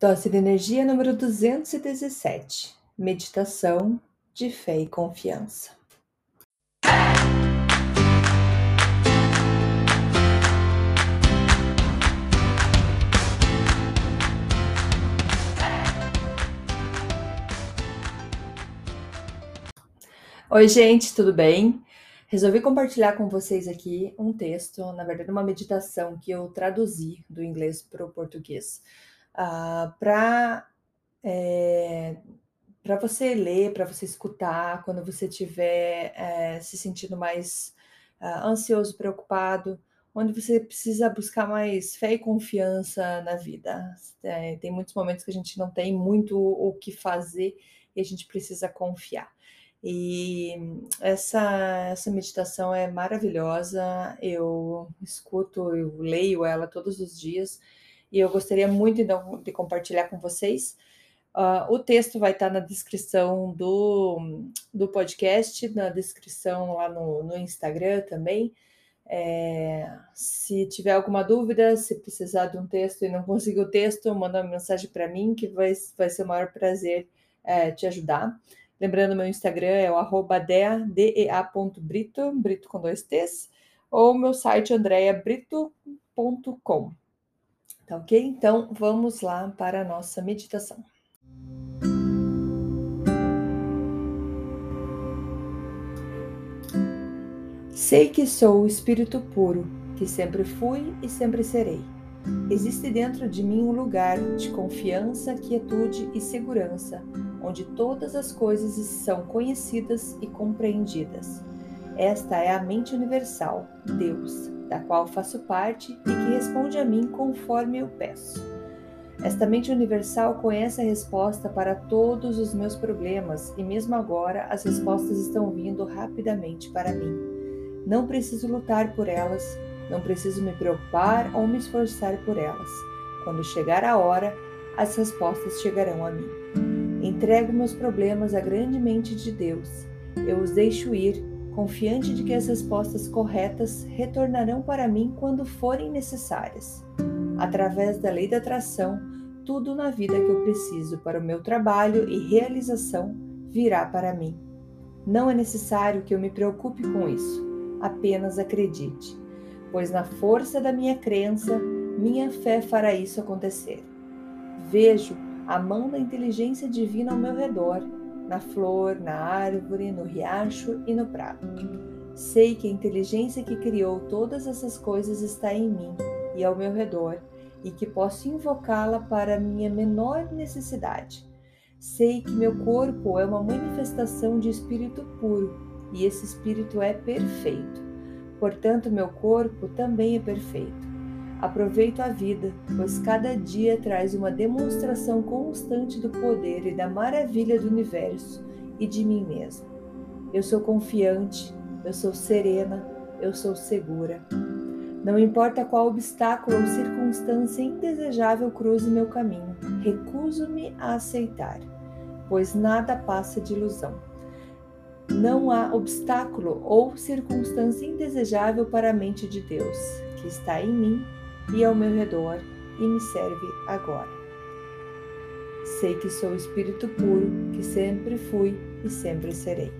Dose de energia número 217. Meditação de fé e confiança. Oi, gente, tudo bem? Resolvi compartilhar com vocês aqui um texto, na verdade, uma meditação que eu traduzi do inglês para o português uh, ah, para é, para você ler, para você escutar, quando você estiver é, se sentindo mais uh, ansioso, preocupado, onde você precisa buscar mais fé e confiança na vida. É, tem muitos momentos que a gente não tem muito o que fazer e a gente precisa confiar. E essa, essa meditação é maravilhosa, eu escuto, eu leio ela todos os dias e eu gostaria muito então, de compartilhar com vocês. Uh, o texto vai estar na descrição do, do podcast, na descrição lá no, no Instagram também. É, se tiver alguma dúvida, se precisar de um texto e não conseguir o texto, manda uma mensagem para mim, que vai, vai ser o maior prazer é, te ajudar. Lembrando, meu Instagram é o arroba dea.brito, brito com dois T's, ou meu site andreabrito.com. Tá ok? Então vamos lá para a nossa meditação. Sei que sou o Espírito puro, que sempre fui e sempre serei. Existe dentro de mim um lugar de confiança, quietude e segurança, onde todas as coisas são conhecidas e compreendidas. Esta é a mente universal, Deus, da qual faço parte e que responde a mim conforme eu peço. Esta mente universal conhece a resposta para todos os meus problemas e, mesmo agora, as respostas estão vindo rapidamente para mim. Não preciso lutar por elas, não preciso me preocupar ou me esforçar por elas. Quando chegar a hora, as respostas chegarão a mim. Entrego meus problemas à grande mente de Deus. Eu os deixo ir confiante de que as respostas corretas retornarão para mim quando forem necessárias. Através da lei da atração, tudo na vida que eu preciso para o meu trabalho e realização virá para mim. Não é necessário que eu me preocupe com isso, apenas acredite, pois na força da minha crença, minha fé fará isso acontecer. Vejo a mão da inteligência divina ao meu redor na flor, na árvore, no riacho e no prado. Sei que a inteligência que criou todas essas coisas está em mim e ao meu redor e que posso invocá-la para minha menor necessidade. Sei que meu corpo é uma manifestação de espírito puro e esse espírito é perfeito. Portanto, meu corpo também é perfeito. Aproveito a vida, pois cada dia traz uma demonstração constante do poder e da maravilha do universo e de mim mesmo. Eu sou confiante, eu sou serena, eu sou segura. Não importa qual obstáculo ou circunstância indesejável cruze meu caminho, recuso-me a aceitar, pois nada passa de ilusão. Não há obstáculo ou circunstância indesejável para a mente de Deus, que está em mim e ao meu redor e me serve agora. Sei que sou espírito puro, que sempre fui e sempre serei.